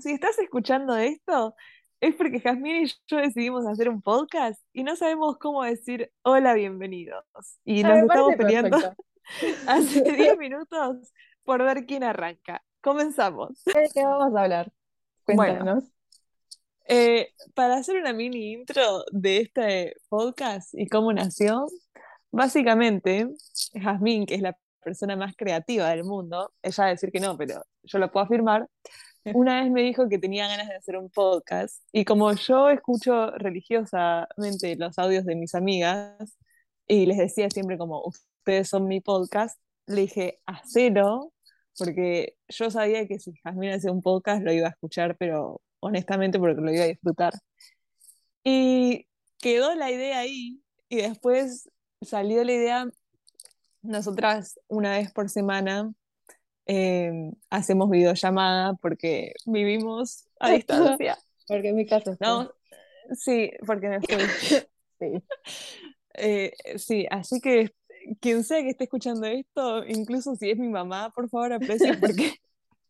si estás escuchando esto, es porque Jazmín y yo decidimos hacer un podcast y no sabemos cómo decir hola, bienvenidos. Y nos estamos peleando hace 10 minutos por ver quién arranca. Comenzamos. ¿De qué vamos a hablar? Cuéntanos. Eh, para hacer una mini intro de este podcast y cómo nació, básicamente, Jazmín, que es la persona más creativa del mundo, ella va a decir que no, pero yo lo puedo afirmar, una vez me dijo que tenía ganas de hacer un podcast y como yo escucho religiosamente los audios de mis amigas y les decía siempre como ustedes son mi podcast, le dije hacelo porque yo sabía que si Jasmine hacía un podcast lo iba a escuchar, pero honestamente porque lo iba a disfrutar. Y quedó la idea ahí y después salió la idea, nosotras una vez por semana Em, hacemos videollamada porque vivimos a distancia. Porque en mi casa No, sí, porque me fui. sí. Eh, sí, así que quien sea que esté escuchando esto, incluso si es mi mamá, por favor aprecie porque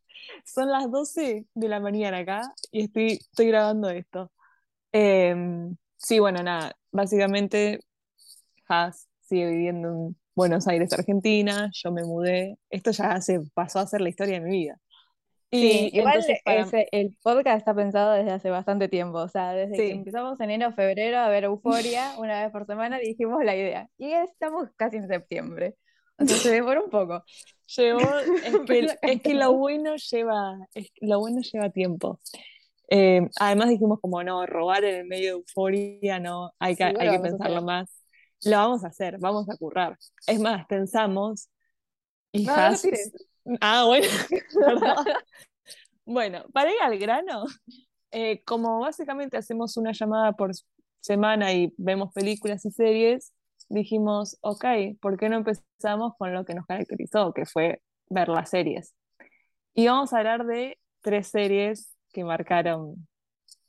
son las 12 de la mañana acá y estoy, estoy grabando esto. Em, sí, bueno, nada, básicamente Has sigue viviendo en Buenos Aires, Argentina, yo me mudé, esto ya se pasó a ser la historia de mi vida. Y igual el podcast está pensado desde hace bastante tiempo, o sea, desde que empezamos enero, febrero a ver Euforia una vez por semana, dijimos la idea. Y estamos casi en septiembre. O sea, se demoró un poco. Llevó, es que, lo bueno lleva, lo bueno lleva tiempo. Eh, además dijimos como no, robar en el medio de euforia, no, hay que, hay que pensarlo más lo vamos a hacer, vamos a currar. Es más, pensamos, hijas. ah, bueno, bueno, para ir al grano, eh, como básicamente hacemos una llamada por semana y vemos películas y series, dijimos, ok, ¿por qué no empezamos con lo que nos caracterizó, que fue ver las series? Y vamos a hablar de tres series que marcaron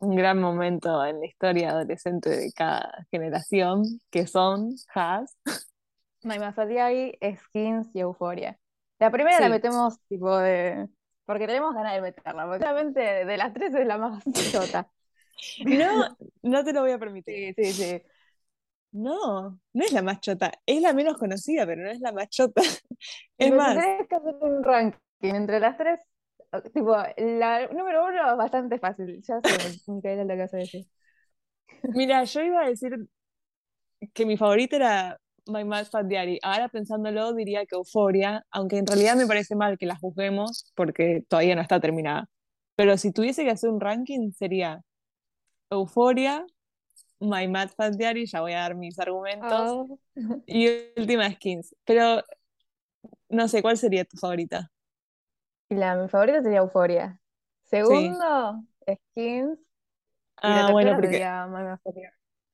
un gran momento en la historia adolescente de cada generación, que son Has. My Diary, Skins y Euphoria. La primera la metemos tipo de... Porque tenemos ganas de meterla, porque realmente de las tres es la más chota. No, no te lo voy a permitir. Sí, sí, sí. No, no es la más chota, es la menos conocida, pero no es la más chota. Es más. Tienes que hacer un ranking entre las tres, tipo, la número uno bastante fácil. Ya sé, Micaela, lo que vas a decir. Mira, yo iba a decir que mi favorita era My Mad Fat Diary. Ahora pensándolo diría que Euphoria, aunque en realidad me parece mal que la juzguemos porque todavía no está terminada. Pero si tuviese que hacer un ranking sería Euphoria, My Mad Fat Diary, ya voy a dar mis argumentos, oh. y Última Skins. Pero no sé, ¿cuál sería tu favorita? La, mi favorita sería Euphoria. Segundo, Skins. Y la ah, bueno, porque...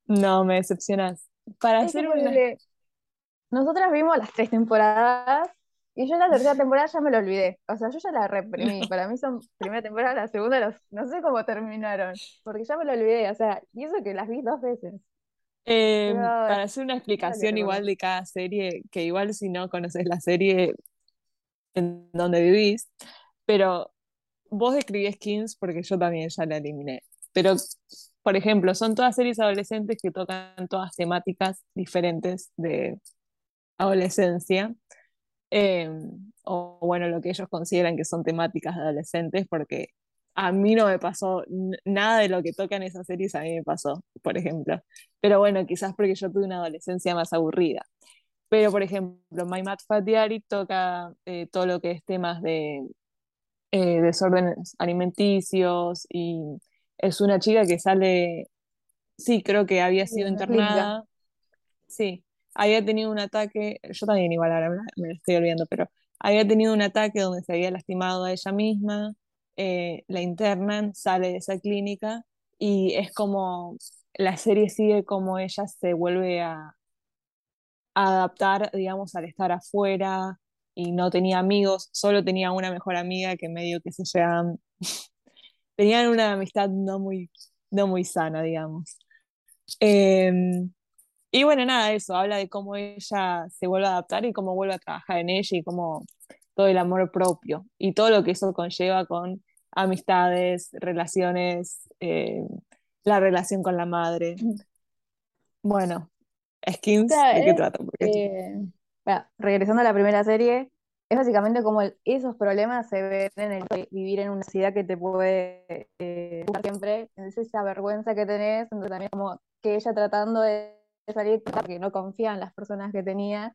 No, me decepcionas. Para hacer una... Nosotras vimos las tres temporadas y yo en la tercera temporada ya me lo olvidé. O sea, yo ya la reprimí. Para mí son primera temporada, la segunda, los... no sé cómo terminaron. Porque ya me lo olvidé. O sea, y eso que las vi dos veces. Em, para hacer una explicación igual de cada serie, que igual si no conoces la serie, en donde vivís, pero vos describís Skins porque yo también ya la eliminé. Pero, por ejemplo, son todas series adolescentes que tocan todas temáticas diferentes de adolescencia. Em, o bueno, lo que ellos consideran que son temáticas adolescentes, porque a mí no me pasó nada de lo que tocan esas series, a mí me pasó, por ejemplo. Pero bueno, quizás porque yo tuve una adolescencia más aburrida. Pero, por ejemplo, My Mad Fat Diary toca eh, todo lo que es temas de eh, desórdenes alimenticios y es una chica que sale, sí, creo que había sido internada, sí, había tenido un ataque, yo también igual ahora me, lo estoy olvidando, pero había tenido un ataque donde se había lastimado a ella misma, eh, la internan, sale de esa clínica y es como la serie sigue como ella se vuelve a, adaptar, digamos, al estar afuera y no tenía amigos, solo tenía una mejor amiga que medio que se llevan, tenían una amistad no muy, no muy sana, digamos. Em, y bueno, nada, eso, habla de cómo ella se vuelve a adaptar y cómo vuelve a trabajar en ella y cómo todo el amor propio y todo lo que eso conlleva con amistades, relaciones, eh, la relación con la madre. Bueno, Skins, ¿de qué trata? Eh, regresando a la primera serie, es básicamente como esos problemas se ven en el vivir en una ciudad que te puede eh, siempre, es esa vergüenza que tenés, entonces también como que ella tratando de salir porque no confía en las personas que tenía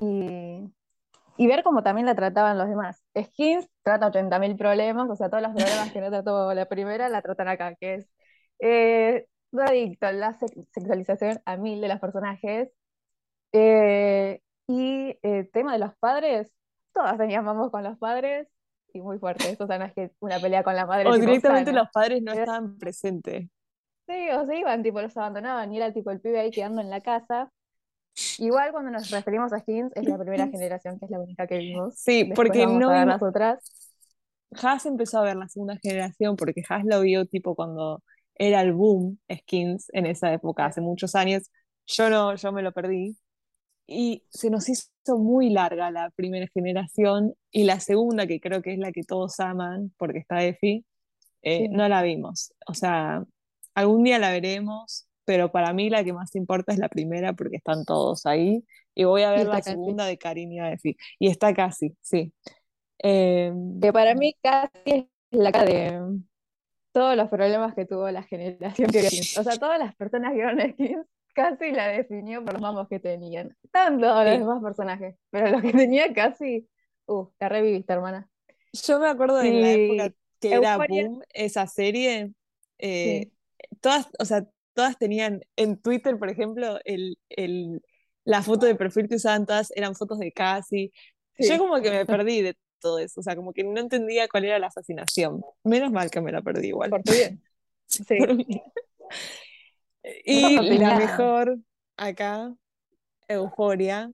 y, y ver cómo también la trataban los demás. Skins trata 80.000 problemas, o sea, todos los problemas que no trató la primera la tratan acá, que es eh, adicto, la sexualización a mil de los personajes. Eh, y el eh, tema de los padres, todas teníamos con los padres y muy fuerte. Eso, o sea, no es que una pelea con la madre. O directamente los padres no estaban presentes. Sí, o se iban, tipo, los abandonaban y era tipo el pibe ahí quedando en la casa. Igual cuando nos referimos a Skins, es la primera generación, que es la única que vimos. Sí, porque no las otras. Haas empezó a ver la segunda generación porque Haas lo vio tipo cuando era el boom Skins en esa época, hace muchos años. Yo no, yo me lo perdí. Y se nos hizo muy larga la primera generación y la segunda, que creo que es la que todos aman porque está Efi, eh, no la vimos. O sea, algún día la veremos, pero para mí la que más importa es la primera porque están todos ahí. Y voy a ver la segunda de Karin y Efi. Y está casi, sí. Eh, que para mí casi es la cara de todos los problemas que tuvo la generación que O sea, todas las personas que vieron Skins casi la definió por los mamos que tenían. Estaban todos los demás personajes, pero los que tenía casi, uh, la reviviste, hermana. Yo me acuerdo de la época que era boom esa serie. Eh, todas, o sea, todas tenían en Twitter, por ejemplo, el, el, la foto de perfil que usaban todas eran fotos de casi. Yo como que me perdí de todo eso, o sea, como que no entendía cuál era la fascinación. Menos mal que me la perdí igual. Por bien. Sí. y la mejor acá, Euforia.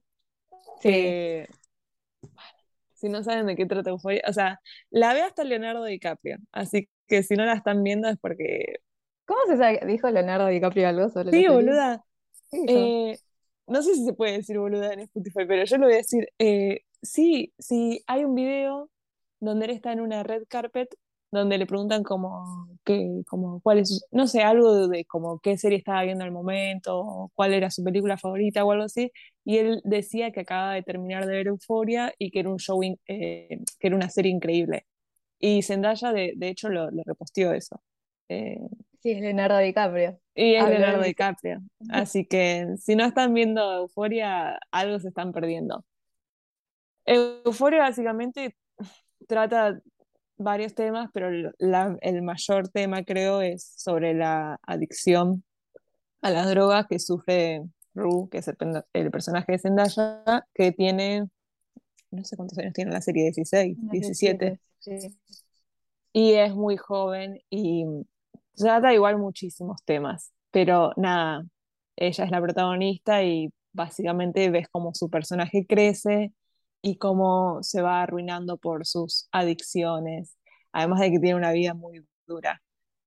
Sí. si no saben de qué trata Euforia, o sea, la ve hasta Leonardo DiCaprio, así que si no la están viendo es porque... ¿Cómo se sabe? ¿Dijo Leonardo DiCaprio algo sobre Sí, boluda. Eh, no sé si se puede decir boluda en Spotify, pero yo lo voy a decir. Eh, sí, sí, hay un video donde él está en una red carpet donde le preguntan como, qué, como cuál es, no sé, algo de, como qué serie estaba viendo al momento, cuál era su película favorita o algo así, y él decía que acaba de terminar de ver Euforia y que era un show, eh, que era una serie increíble. Y Zendaya, de, de hecho, lo, lo reposteó eso. Eh, sí, es Leonardo DiCaprio. Y es Leonardo DiCaprio. Así que si no están viendo Euforia, algo se están perdiendo. Euforia básicamente trata varios temas, pero el mayor tema creo es sobre la adicción a las drogas que sufre Ru, que es el, personaje de Zendaya, que tiene, no sé cuántos años tiene la serie, 16, 17. Y es muy joven y trata igual muchísimos temas, pero nada, ella es la protagonista y básicamente ves cómo su personaje crece y cómo se va arruinando por sus adicciones, además de que tiene una vida muy dura.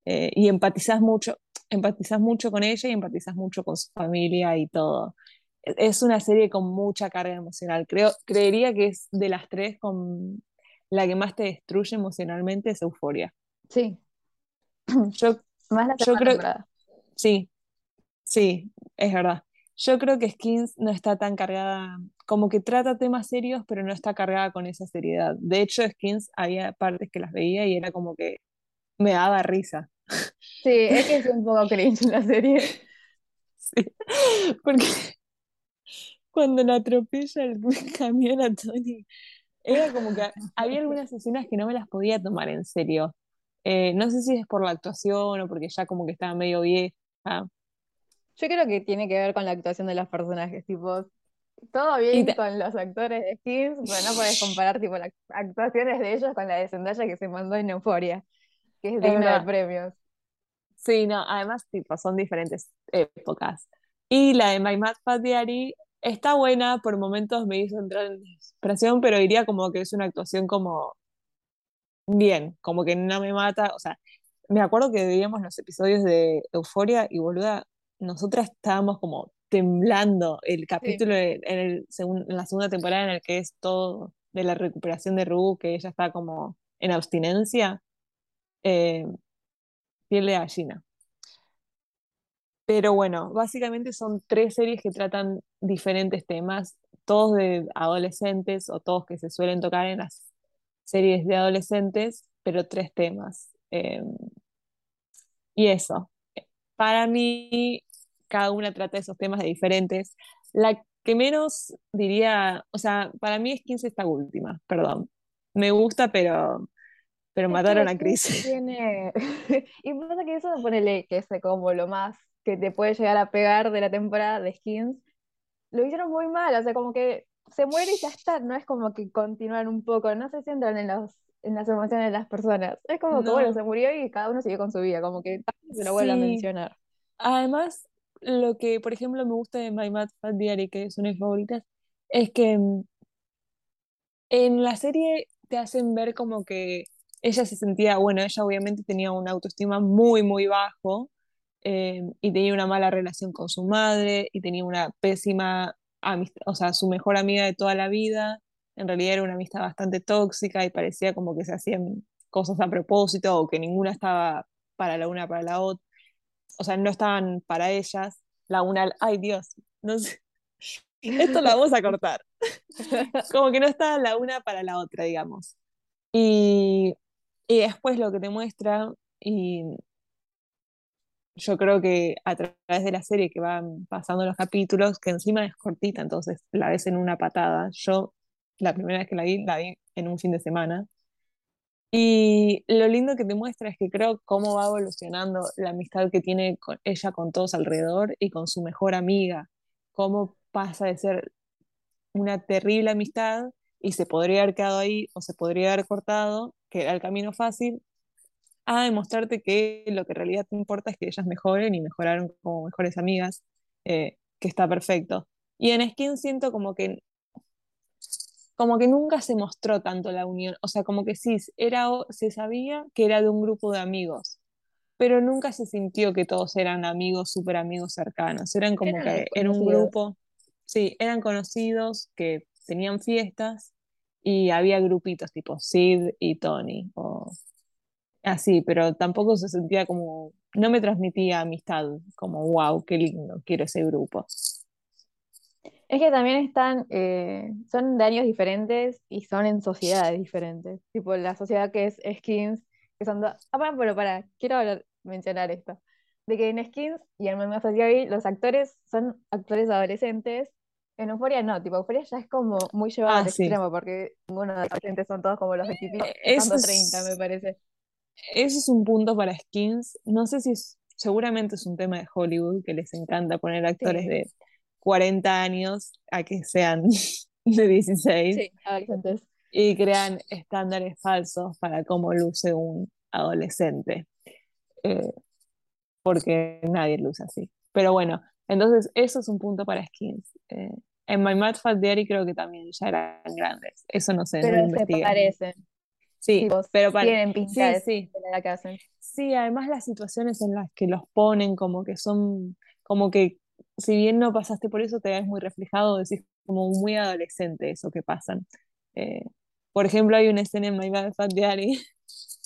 Eh, y empatizas mucho, empatizas mucho con ella y empatizas mucho con su familia y todo. E-, es una serie con mucha carga emocional. Creo, creería que es de las tres con la que más te destruye emocionalmente es Euforia. Sí. Yo, más la yo creo, Sí, sí, es verdad. Yo creo que Skins no está tan cargada, como que trata temas serios, pero no está cargada con esa seriedad. De hecho, Skins había partes que las veía y era como que me daba risa. Sí, es que es un poco cringe la serie. Sí, porque cuando la atropella el camión a Tony, era como que había algunas escenas que no me las podía tomar en serio. Eh, no sé si es por la actuación o porque ya como que estaba medio vieja. Yo creo que tiene que ver con la actuación de los personajes, tipo, todo bien con los actores de Skins, pero no puedes comparar tipo las actuaciones de ellos con la de Zendaya que se mandó en Euphoria, que es digna de premios. Sí, no, además tipo, son diferentes épocas. Y la de My Mad Fat Diary está buena, por momentos me hizo entrar en desesperación, pero diría como que es una actuación como bien, como que no me mata, o sea, me acuerdo que veíamos los episodios de Euforia y boluda, nosotras estábamos como temblando el capítulo en, el en la segunda temporada en el que es todo de la recuperación de Ru, que ella está como en abstinencia. eh, piel de gallina. Pero bueno, básicamente son tres series que tratan diferentes temas, todos de adolescentes o todos que se suelen tocar en las series de adolescentes, pero tres temas. Eh, y eso, para mí, cada una trata esos temas de diferentes. La que menos diría, o sea, para mí es 15 esta última, perdón. Me gusta, pero, pero mataron a Chris. Tiene... y pasa que eso, ponele que es como lo más que te puede llegar a pegar de la temporada de Skins, lo hicieron muy mal, o sea, como que se muere y ya está, no es como que continúan un poco, no se centran en los en las emociones de las personas. Es como que, bueno, se murió y cada uno siguió con su vida, como que se lo vuelve a mencionar. Además, lo que, por ejemplo, me gusta de My Mad Fat Diary, que es una de mis favoritas, es que mm, en la serie te hacen ver como que ella se sentía, bueno, ella obviamente tenía una autoestima muy, muy bajo, eh, y tenía una mala relación con su madre y tenía una pésima amistad, o sea, su mejor amiga de toda la vida, en realidad era una amistad bastante tóxica y parecía como que se hacían cosas a propósito o que ninguna estaba para la una para la otra, o sea, no estaban para ellas, la una, ay Dios, no sé, esto lo vamos a cortar, como que no estaban la una para la otra, digamos. Y, y después lo que te muestra, y yo creo que a través de la serie que van pasando los capítulos, que encima es cortita, entonces la ves en una patada. Yo la primera vez que la vi, la vi en un fin de semana. Y lo lindo que te muestra es que creo cómo va evolucionando la amistad que tiene con ella con todos alrededor y con su mejor amiga. Cómo pasa de ser una terrible amistad y se podría haber quedado ahí o se podría haber cortado, que era el camino fácil, a demostrarte que lo que en realidad te importa es que ellas mejoren y mejoraron como mejores amigas, eh, que está perfecto. Y en Skin siento como que como que nunca se mostró tanto la unión, o sea, como que sí, era, se sabía que era de un grupo de amigos, pero nunca se sintió que todos eran amigos, súper amigos cercanos, eran como que era un grupo, sí, eran conocidos que tenían fiestas y había grupitos tipo Sid y Tony, o así, pero tampoco se sentía como, no me transmitía amistad, como, wow, qué lindo, quiero ese grupo. Es que también están, eh, son de años diferentes y son en sociedades diferentes. Tipo, la sociedad que es Skins, que son dos. Ah, bueno, para, quiero mencionar esto. De que en Skins y en Mamá los actores son actores adolescentes. En Euphoria no, tipo, Euphoria ya es como muy llevado ah, al extremo, porque ninguno de los adolescentes son todos como los 25, eh, 30, me parece. Eso es un punto para Skins. No sé si es, seguramente es un tema de Hollywood que les encanta poner actores de 40 años a que sean de 16. Sí, Y crean estándares falsos para cómo luce un adolescente. Eh, porque nadie luce así. Pero bueno, entonces eso es un punto para skins. Eh, en My Mad Fat Diary creo que también ya eran grandes. Eso no sé. Pero se parecen. Sí, pero para... tienen pinta sí, de la que hacen. Sí, además las situaciones en las que los ponen como que son, como que si bien no pasaste por eso, te ves muy reflejado, decís como muy adolescente eso que pasan. Eh, por ejemplo, hay una escena en My Bad Fat Diary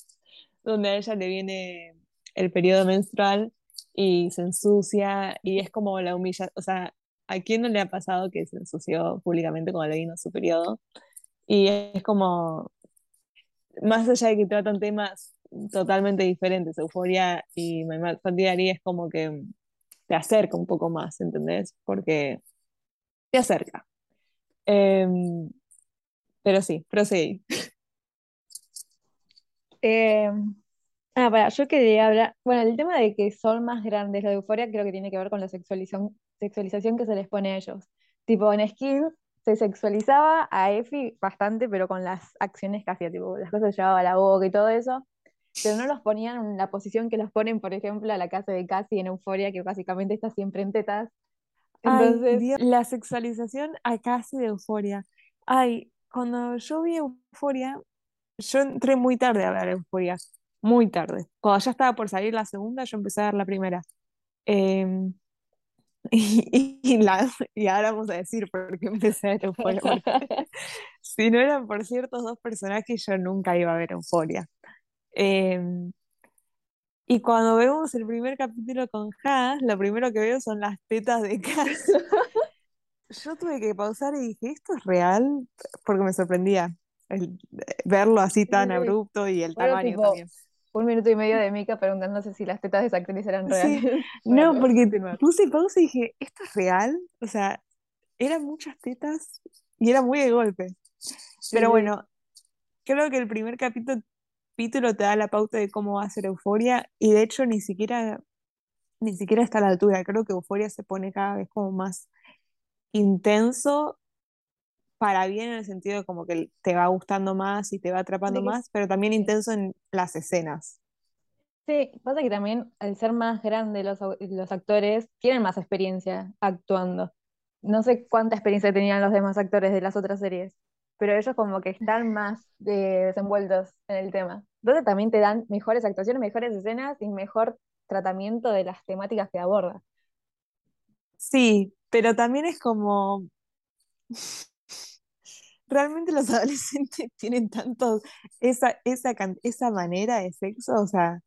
donde a ella le viene el periodo menstrual y se ensucia y es como la humilla, o sea, ¿a quién no le ha pasado que se ensució públicamente cuando le vino su periodo? Y es como, más allá de que tratan temas totalmente diferentes, Euforia y My Bad Fat Diary es como que te acerca un poco más, ¿entendés? Porque te acerca. Em, pero sí, proseguí. Eh, ah, para, yo quería hablar, bueno, el tema de que son más grandes, la euforia creo que tiene que ver con la sexualización, sexualización que se les pone a ellos. Tipo, en Skins se sexualizaba a Effie bastante, pero con las acciones que hacía, tipo, las cosas que llevaba a la boca y todo eso pero no los ponían en la posición que los ponen, por ejemplo, a la casa de Cassie en Euforia, que básicamente está siempre en tetas. Entonces, la sexualización a Cassie de Euforia. Ay, cuando yo vi Euforia, yo entré muy tarde a ver Euforia, muy tarde. Cuando ya estaba por salir la segunda, yo empecé a ver la primera. Em, y, la, y, ahora vamos a decir por qué empecé a ver Euforia. si no eran por ciertos dos personajes, yo nunca iba a ver Euforia. Em, Y cuando vemos el primer capítulo con Haas, lo primero que veo son las tetas de Cass. Yo tuve que pausar y dije, ¿esto es real? Porque me sorprendía verlo así tan abrupto y el tamaño también. Un minuto y medio de Mika preguntándose si las tetas de esa actriz eran reales. no, porque puse pausa y dije, ¿esto es real? O sea, eran muchas tetas y era muy de golpe. Pero bueno, creo que el primer capítulo, capítulo te da la pauta de cómo va a ser Euforia y de hecho ni siquiera, ni siquiera está a la altura. Creo que Euforia se pone cada vez como más intenso para bien en el sentido de como que te va gustando más y te va atrapando más, pero también intenso en las escenas. Sí, pasa que también al ser más grandes los, los actores tienen más experiencia actuando. No sé cuánta experiencia tenían los demás actores de las otras series, pero ellos como que están más desenvueltos en el tema. Entonces también te dan mejores actuaciones, mejores escenas y mejor tratamiento de las temáticas que aborda. Sí, pero también es como realmente los adolescentes tienen tanto esa, esa, esa manera de sexo, o sea,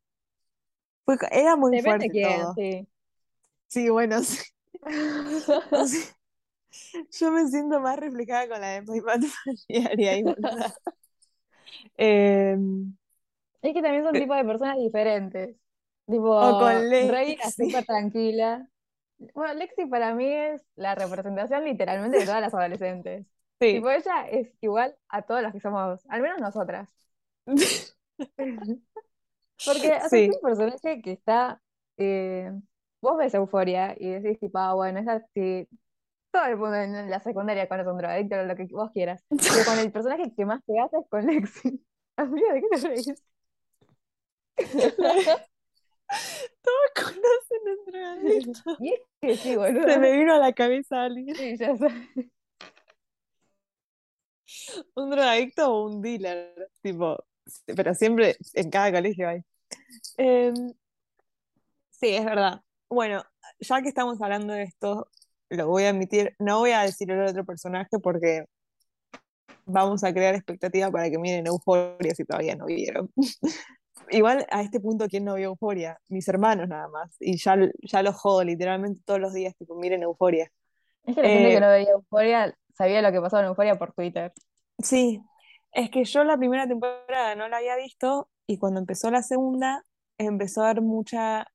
era muy fuerte todo. Sí. sí, bueno, yo me siento más reflejada con la de My Bad ahí, eh, es que también son tipos de personas diferentes. Tipo, o con Rey súper tranquila. Bueno, Lexi para mí es la representación literalmente de todas las adolescentes. Sí. Tipo, ella es igual a todas las que somos, al menos nosotras. Porque es un personaje que está. Eh, vos ves euforia y decís, tipo, ah, bueno, esa sí. Todo el mundo en la secundaria conoce un drogadicto, lo que vos quieras. Pero con el personaje que más te hace es con Lexi. Amiga, ¿de qué te reís? Todos conocen un drogadicto. Y es que sí, boludo. Se me vino a la cabeza alguien. Sí, ya sé. un drogadicto o un dealer, tipo, pero siempre en cada colegio hay. Em, sí, es verdad. Bueno, ya que estamos hablando de esto, lo voy a admitir, no voy a decir el otro personaje porque vamos a crear expectativa para que miren Euforia si todavía no vieron. Igual a este punto, ¿quién no vio Euforia? Mis hermanos nada más. Y ya, ya los jodo literalmente todos los días, tipo, miren Euforia. Es que la gente que eh, no veía Euforia sabía lo que pasaba en Euforia por Twitter. Sí, es que yo la primera temporada no la había visto y cuando empezó la segunda empezó a dar mucha...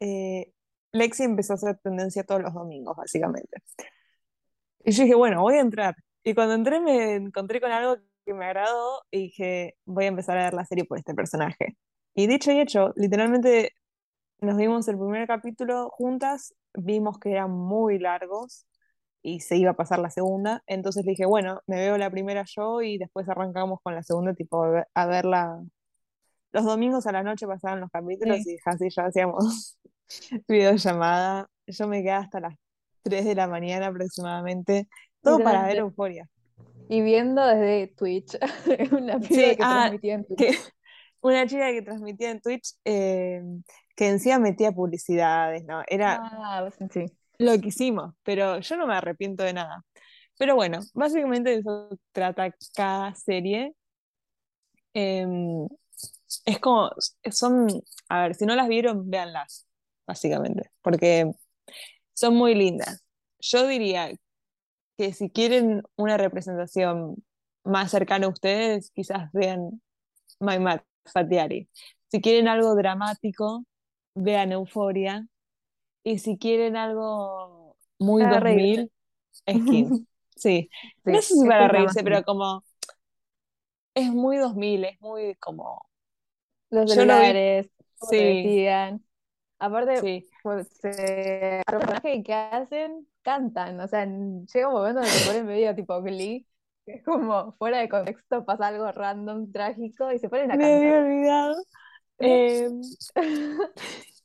Eh, Lexi empezó a hacer tendencia todos los domingos, básicamente. Y yo dije, bueno, voy a entrar. Y cuando entré me encontré con algo que me agradó y dije, voy a empezar a ver la serie por este personaje. Y dicho y hecho, literalmente nos vimos el primer capítulo juntas, vimos que eran muy largos y se iba a pasar la segunda. Entonces dije, bueno, me veo la primera yo y después arrancamos con la segunda, tipo a verla. Los domingos a la noche pasaban los capítulos y así ya hacíamos videollamada. Yo me quedé hasta las 3 de la mañana aproximadamente, todo para ver Euforia. Y viendo desde Twitch, una que ah, transmitía en Twitch. Una chica que transmitía en Twitch eh, que encima metía publicidades, ¿no? Era, ah, sí lo que hicimos, pero yo no me arrepiento de nada. Pero bueno, básicamente eso trata cada serie. Em, es como, son, a ver, si no las vieron, véanlas, básicamente, porque son muy lindas. Yo diría que si quieren una representación más cercana a ustedes, quizás vean My Mad Fatiari. Si quieren algo dramático, vean Euforia. Y si quieren algo muy 2000, skin. Sí. No sé si para reírse, pero como es muy 2000, es muy como... Los celulares, sí. Aparte, sí. pues, eh, los personajes que hacen cantan, o sea, llega un momento en el que ponen medio tipo Glee, es como fuera de contexto, pasa algo random, trágico, y se ponen a cantar. Me había olvidado. Eh,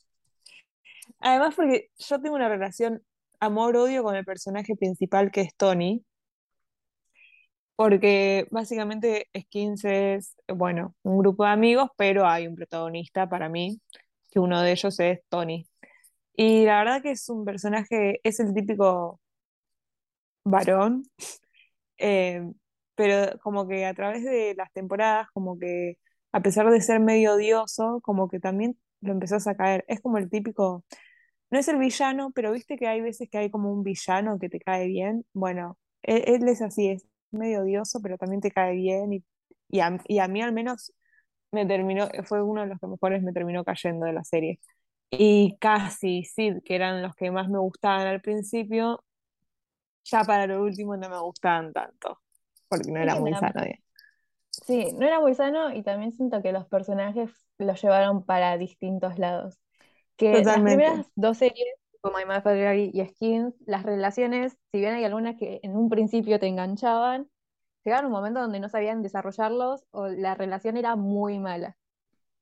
Además, porque yo tengo una relación amor-odio con el personaje principal que es Tony. Porque básicamente Skins es, bueno, un grupo de amigos, pero hay un protagonista para mí, que uno de ellos es Tony. Y la verdad que es un personaje, es el típico varón, eh, pero como que a través de las temporadas, como que a pesar de ser medio odioso, como que también lo empezás a caer. Es como el típico, no es el villano, pero viste que hay veces que hay como un villano que te cae bien. Bueno, él, él es así, es medio odioso, pero también te cae bien y, y, a, y a mí al menos me terminó, fue uno de los que mejores me terminó cayendo de la serie. Y casi Sid, que eran los que más me gustaban al principio, ya para lo último no me gustaban tanto, porque no era que muy sano. Sí, no era muy sano y también siento que los personajes los llevaron para distintos lados. Que las Totalmente. primeras dos series, como My Mother y Skins, las relaciones, si bien hay algunas que en un principio te enganchaban, llegaron a un momento donde no sabían desarrollarlos o la relación era muy mala.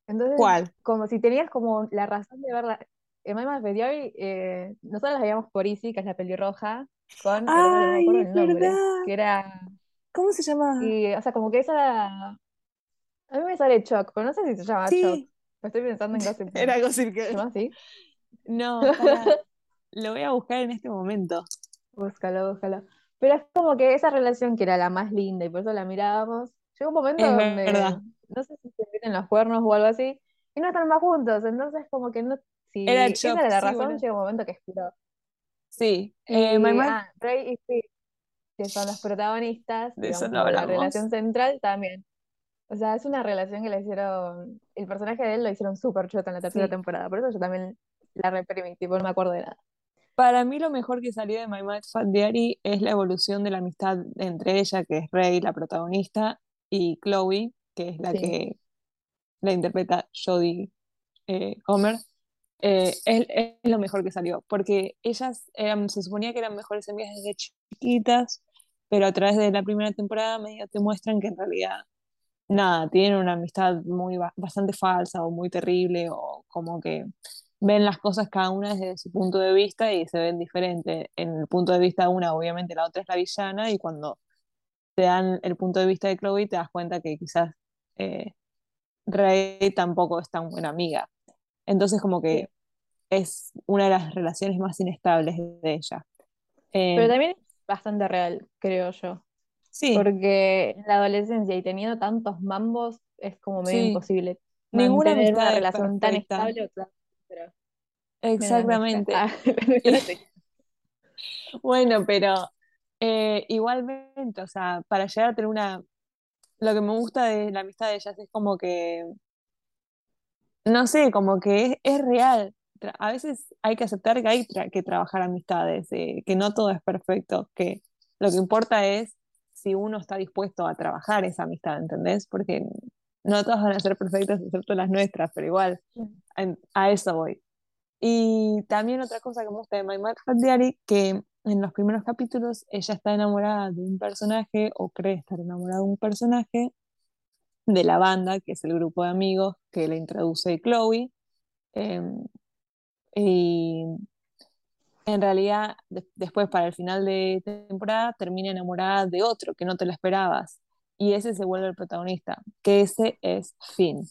Entonces, ¿Cuál? como si tenías como la razón de verla. En My Mother eh, nosotros las veíamos por Izzy, que es la pelirroja, con que no me acuerdo Ay, el nombre, que era... ¿Cómo se llama? Y, o sea, como que esa... A mí me sale Chuck, pero no sé si se llama. Sí, Estoy pensando en Gossip era Gossip ¿Se Girl. llama así? No, para, lo voy a buscar en este momento. Búscalo, búscalo. Pero es como que esa relación que era la más linda y por eso la mirábamos, llegó un momento Es donde verdad. no sé si se meten los cuernos o algo así y no están más juntos. Entonces, como que no. Era Si esa Chuck, era la sí, razón, bueno. llega un momento que expiró. Sí, eh, My Y Mad- ah, Ray y Sid, que son los protagonistas, de digamos, eso no la relación central también. O sea, es una relación que le hicieron. El personaje de él lo hicieron súper choto en la tercera Sí. temporada. Por eso yo también la reprimí, tipo, no me acuerdo de nada. Para mí lo mejor que salió de My Mad Fat Diary es la evolución de la amistad entre ella, que es Rey, la protagonista, y Chloe, que es la Sí. que la interpreta Jodie eh, Comer. Eh, es, es lo mejor que salió, porque ellas eran, se suponía que eran mejores amigas desde chiquitas, pero a través de la primera temporada medio te muestran que en realidad nada, tienen una amistad muy ba- bastante falsa o muy terrible o como que ven las cosas cada una desde su punto de vista y se ven diferente. En el punto de vista de una, obviamente la otra es la villana y cuando te dan el punto de vista de Chloe te das cuenta que quizás eh, Rey tampoco es tan buena amiga. Entonces como que es una de las relaciones más inestables de ella. Eh, Pero también es bastante real, creo yo. sí, Porque en la adolescencia y teniendo tantos mambos, es como medio sí, imposible ninguna una amistad es relación tan estable. o tan- pero. Exactamente. Ah. Bueno, pero eh, igualmente, o sea, para llegar a tener una... Lo que me gusta de la amistad de ellas es como que, no sé, como que es, es real. A veces hay que aceptar que hay tra- que trabajar amistades, eh, que no todo es perfecto, que lo que importa es si uno está dispuesto a trabajar esa amistad, ¿entendés? Porque no todas van a ser perfectas excepto las nuestras, pero igual, en- a eso voy. Y también otra cosa que me gusta de My Mad Fat Diary, que en los primeros capítulos ella está enamorada de un personaje o cree estar enamorada de un personaje de la banda, que es el grupo de amigos que le introduce Chloe. eh, y en realidad de- después para el final de temporada termina enamorada de otro que no te lo esperabas. Y ese se vuelve el protagonista, que ese es Finn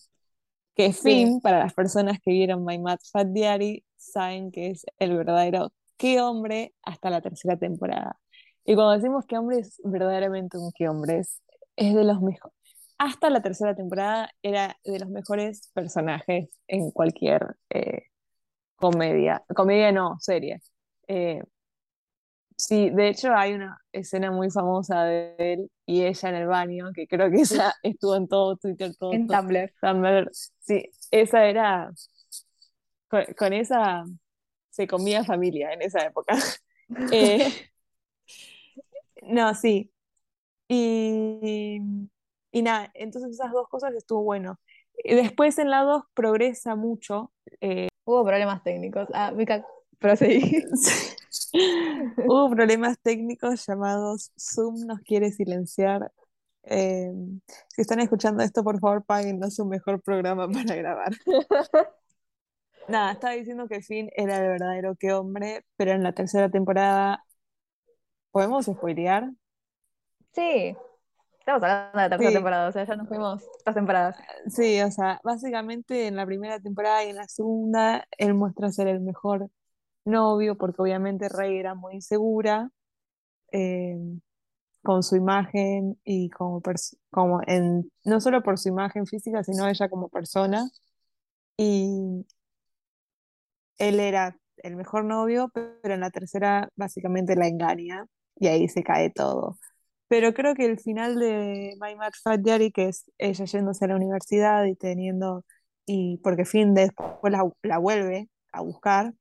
que Sí. Finn, para las personas que vieron My Mad Fat Diary, saben que es el verdadero qué hombre hasta la tercera temporada. Y cuando decimos qué hombre es verdaderamente un qué hombre, es, es de los mejores. Hasta la tercera temporada era de los mejores personajes en cualquier eh, comedia. Comedia no, serie. Eh, sí, de hecho hay una escena muy famosa de él y ella en el baño, que creo que esa estuvo en todo Twitter, todo, En todo, Tumblr. Tumblr. Sí, esa era. Con, con esa se comía familia en esa época. Eh, no, sí. Y, y nada, entonces esas dos cosas estuvo bueno. Después en la 2 progresa mucho. Hubo problemas técnicos. Ah, Mica, proseguí. Hubo problemas técnicos llamados Zoom nos quiere silenciar. Eh, si están escuchando esto, por favor, páguennos un mejor programa para grabar. Nada, estaba diciendo que Finn era el verdadero que hombre, pero en la tercera temporada, ¿podemos spoilear? Sí, estamos hablando de la tercera Sí, temporada, o sea, ya nos fuimos dos temporadas. sí, o sea, básicamente en la primera temporada y en la segunda, él muestra ser el mejor novio, porque obviamente Rey era muy insegura eh, con su imagen y como, como en, no solo por su imagen física, sino ella como persona. y él era el mejor novio, pero en la tercera básicamente la engaña y ahí se cae todo. Pero creo que el final de My Mad Fat Diary, que es ella yéndose a la universidad y teniendo, y porque Finn después la, la vuelve a buscar,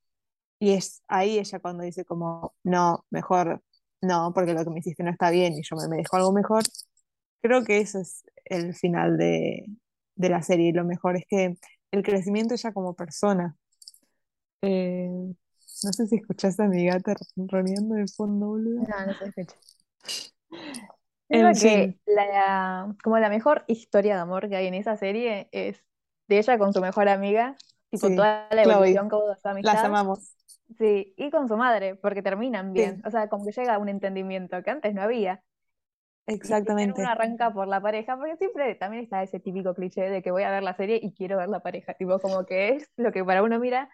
y es ahí ella cuando dice como, no, mejor no, porque lo que me hiciste no está bien y yo me merezco algo mejor. Creo que eso es el final de, de la serie y lo mejor es que el crecimiento ella como persona. Eh, no sé si escuchaste a mi gata roniendo de fondo, boludo. No, no se escucha. Que la, como la mejor historia de amor que hay en esa serie es de ella con su mejor amiga, tipo toda la evolución que hubo su amistad. Las amamos. Sí, y con su madre, porque terminan bien. O sea, como que llega a un entendimiento que antes no había. Exactamente. Uno arranca por la pareja, porque siempre también está ese típico cliché de que voy a ver la serie y quiero ver la pareja. Tipo, como que es lo que para uno mira.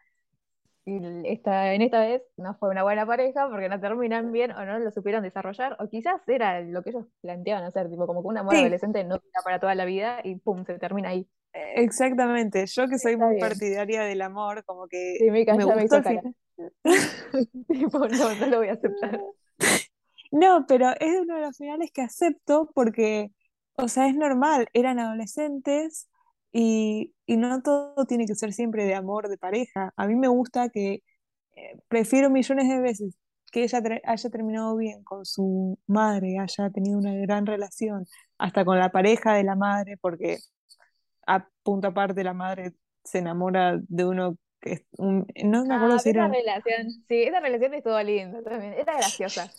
Y esta, en esta vez no fue una buena pareja porque no terminan bien o no lo supieron desarrollar, o quizás era lo que ellos planteaban hacer, tipo, como que un amor adolescente no era para toda la vida y pum, se termina ahí. Exactamente, yo que soy muy partidaria del amor, como que sí, me, me gustó me tipo, no, no lo voy a aceptar. No, pero es uno de los finales que acepto porque, o sea, es normal, eran adolescentes y, no todo tiene que ser siempre de amor, de pareja. A mí me gusta que, eh, prefiero millones de veces que ella haya terminado bien con su madre, haya tenido una gran relación, hasta con la pareja de la madre, porque a punto aparte la madre se enamora de uno que es un, no me acuerdo ah, si era... relación, sí, esa relación estuvo linda también, era graciosa.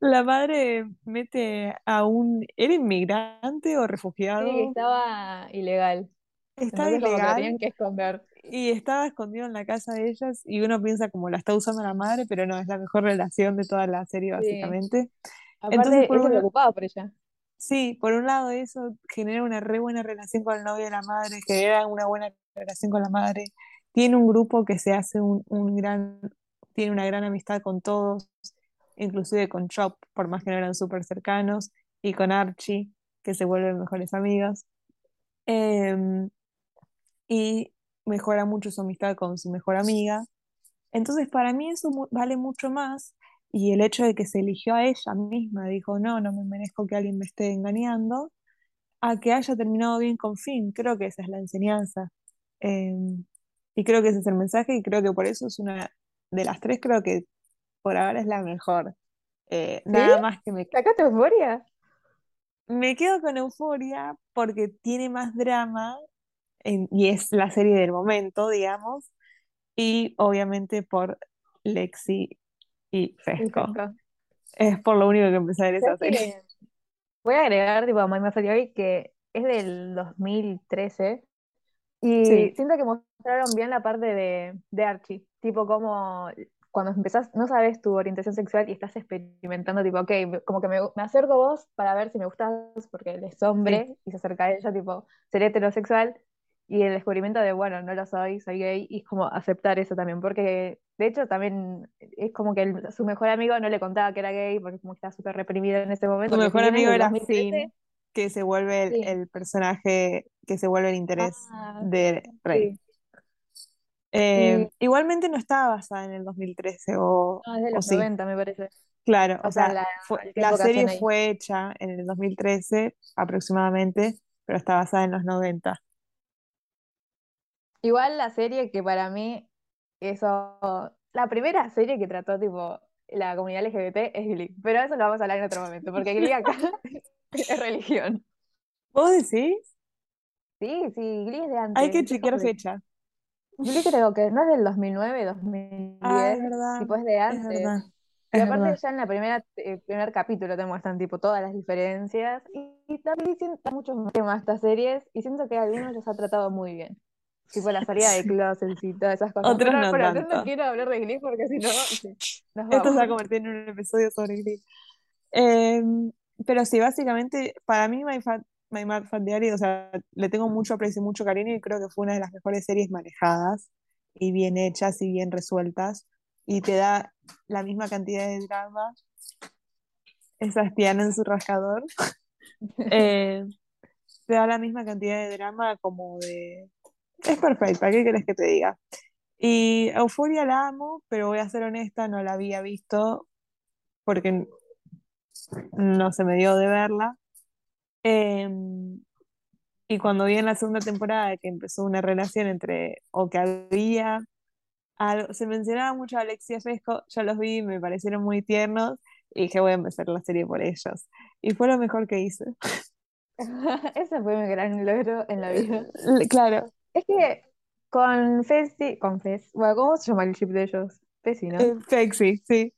La madre mete a un. ¿Era inmigrante o refugiado? Sí, estaba ilegal. Estaba ilegal. tenían que esconder. Y estaba escondido en la casa de ellas y uno piensa como la está usando la madre, pero no, es la mejor relación de toda la serie, básicamente. Entonces, por preocupado por ella. Sí, por un lado eso genera una re buena relación con el novio de la madre, genera una buena relación con la madre, tiene un grupo que se hace un, un gran, tiene una gran amistad con todos, inclusive con Chop, por más que no eran súper cercanos, y con Archie, que se vuelven mejores amigos. Em, y mejora mucho su amistad con su mejor amiga. Entonces, para mí eso vale mucho más. Y el hecho de que se eligió a ella misma, dijo, no, no me merezco que alguien me esté engañando, a que haya terminado bien con Finn. Creo que esa es la enseñanza. Em, y creo que ese es el mensaje y creo que por eso es una de las tres, creo que por ahora es la mejor. Eh, nada más que me... ¿Sacaste euforia? Me quedo con euforia porque tiene más drama y es la serie del momento, digamos, y obviamente por Lexi y Fesco. Es por lo único que empecé a ver esa serie. Voy a agregar, tipo, a My Hoy que es del 2013 y siento que mostraron bien la parte de, de Archie, tipo como cuando empezás, no sabes tu orientación sexual y estás experimentando, tipo, ok, como que me, acerco a vos para ver si me gustas, porque él es hombre y se acerca a ella, tipo, ser heterosexual, y el descubrimiento de, bueno, no lo soy, soy gay, y es como aceptar eso también, porque de hecho también es como que su mejor amigo no le contaba que era gay, porque como que está súper reprimido en ese momento. Su mejor amigo era Finn, que se vuelve el, personaje, que se vuelve el interés ah, de Rey. Eh, igualmente no estaba basada en el 2013 o... No, es de los 90 me parece. Claro, o, sea, la, serie fue hecha en el 2013 aproximadamente, pero está basada en los 90. Igual la serie que para mí, eso, la primera serie que trató tipo la comunidad LGBT es Glee, pero eso lo vamos a hablar en otro momento, porque Glee acá es religión. ¿Vos decís? Sí, sí, Glee es de antes. Hay que chequear fecha. Yo creo que no es del 2009, 2010, ah, es verdad, tipo es de antes. y aparte ya en la primera eh, primer capítulo te muestran tipo todas las diferencias y, también siento muchos temas estas series y siento que algunos los ha tratado muy bien. Tipo la salida de closet y todas esas cosas. Otros no pero no quiero hablar de Glee porque si no Esto se va a convertir en un episodio sobre Glee. Em, pero sí, básicamente, para mí My Fat My Mad Diary, o sea, le tengo mucho aprecio y mucho cariño y creo que fue una de las mejores series manejadas y bien hechas y bien resueltas. Y te da la misma cantidad de drama. Esa espiana en su rascador. Eh, te da la misma cantidad de drama como de, es perfecta, ¿qué querés que te diga? Y Euforia la amo, pero voy a ser honesta, no la había visto porque no se me dio de verla. Em, y cuando vi en la segunda temporada que empezó una relación entre, o que había algo, se mencionaba mucho a Alexia Fresco, yo los vi, me parecieron muy tiernos y dije voy a empezar la serie por ellos. Y fue lo mejor que hice. Ese fue mi gran logro en la vida. Claro. Es que con Festi, con Fes, bueno, ¿cómo se llama el chip de ellos? Fesi, ¿no? Eh, Fexi, sí.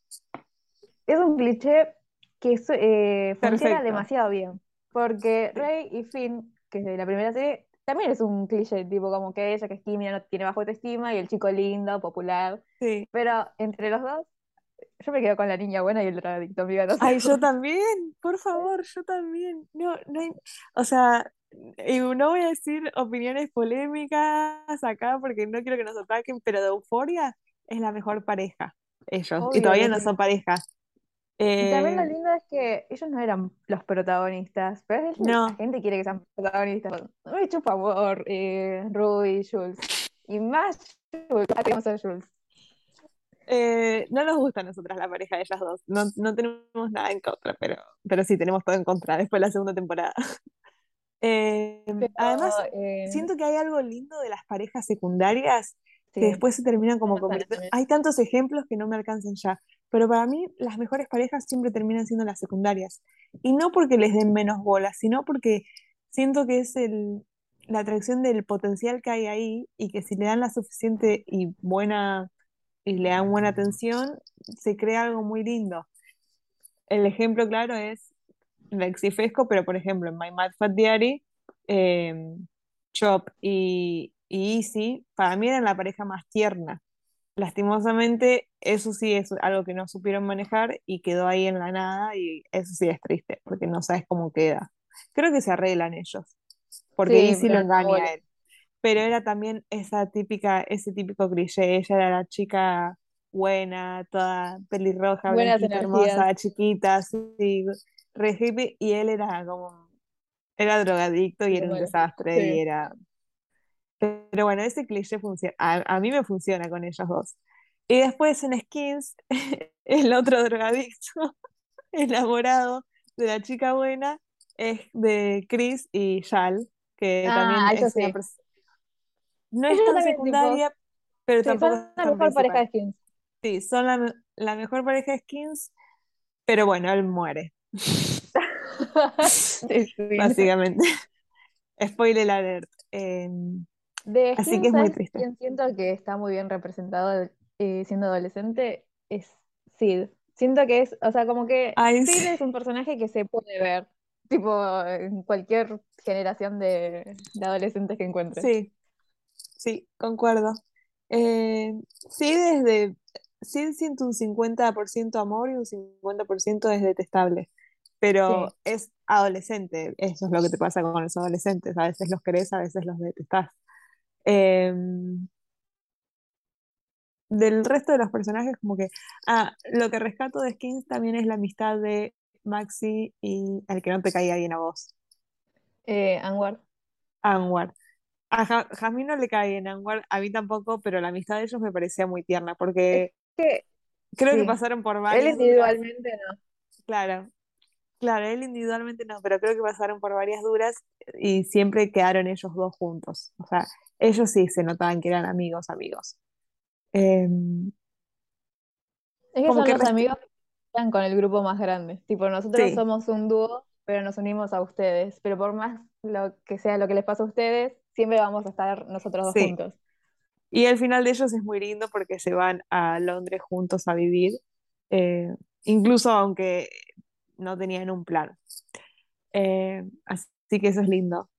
Es un cliché que eh, funciona demasiado bien. Porque Rey y Finn, que es de la primera serie, también es un cliché, tipo como que ella que es tímida, no tiene bajo autoestima, y el chico lindo, popular. Sí. Pero entre los dos, yo me quedo con la niña buena y el drogadicto, amiga. No sé. Ay, yo también, por favor, yo también. No, no hay, o sea, no voy a decir opiniones polémicas acá porque no quiero que nos ataquen, pero de Euforia es la mejor pareja, ellos. y todavía no son pareja. Y también lo eh, lindo es que ellos no eran los protagonistas, pero no. la gente quiere que sean protagonistas. Me chupa amor, eh, Ruby, Jules. Y más Jules, tenemos a Jules. Eh, no nos gusta a nosotras la pareja de ellas dos. No, no tenemos nada en contra, pero, pero sí tenemos todo en contra después de la segunda temporada. Eh, además, eh, siento que hay algo lindo de las parejas secundarias que después se terminan como convirtiendo. Hay tantos ejemplos que no me alcanzan ya, pero para mí las mejores parejas siempre terminan siendo las secundarias. Y no porque les den menos bolas, sino porque siento que es el, la atracción del potencial que hay ahí y que si le dan la suficiente y buena y le dan buena atención, se crea algo muy lindo. El ejemplo claro es Lexi Fesco, pero por ejemplo en My Mad Fat Diary, eh, Chop y, y Easy, para mí eran la pareja más tierna. Lastimosamente, eso sí es algo que no supieron manejar y quedó ahí en la nada y eso sí es triste, porque no sabes cómo queda. Creo que se arreglan ellos, porque Easy lo engaña a él. Pero era también esa típica, ese típico cliché, ella era la chica buena, toda pelirroja, hermosa, chiquita, así, re hippie, y él era como, era drogadicto y era un desastre y era... Pero bueno, ese cliché funciona, a, mí me funciona con ellos dos. Y después en Skins, el otro drogadicto enamorado de la chica buena es de Chris y Shal, que ah, también es una No es tan secundaria, pero tampoco son la mejor pareja de Skins. Sí, son la, la mejor pareja de Skins, pero bueno, él muere. Básicamente. Spoiler alert. Em, de así que es muy triste. Quien siento que está muy bien representado eh, siendo adolescente es Sid. Siento que es, o sea, como que Sid es un personaje que se puede ver, tipo, en cualquier generación de, adolescentes que encuentres. Sí, sí, concuerdo. Eh, sí, desde, sí siento un 50% amor y un 50% es detestable pero es adolescente, eso es lo que te pasa con los adolescentes, a veces los querés, a veces los detestás. Em, del resto de los personajes, como que, ah, lo que rescato de Skins también es la amistad de Maxi y el que no te caía bien a vos. Eh, Anwar. Anwar. A Jasmine no le cae bien Anwar, a mí tampoco, pero la amistad de ellos me parecía muy tierna, porque creo que pasaron por varios. Él individualmente no. Claro, Claro, él individualmente no, pero creo que pasaron por varias duras y siempre quedaron ellos dos juntos. O sea, ellos sí se notaban que eran amigos, amigos. Em, es que son los amigos que están con el grupo más grande. Tipo, nosotros somos un dúo, pero nos unimos a ustedes. Pero por más lo que sea lo que les pasa a ustedes, siempre vamos a estar nosotros dos juntos. Y el final de ellos es muy lindo porque se van a Londres juntos a vivir. Eh, incluso aunque no tenían un plan. Eh, así que eso es lindo.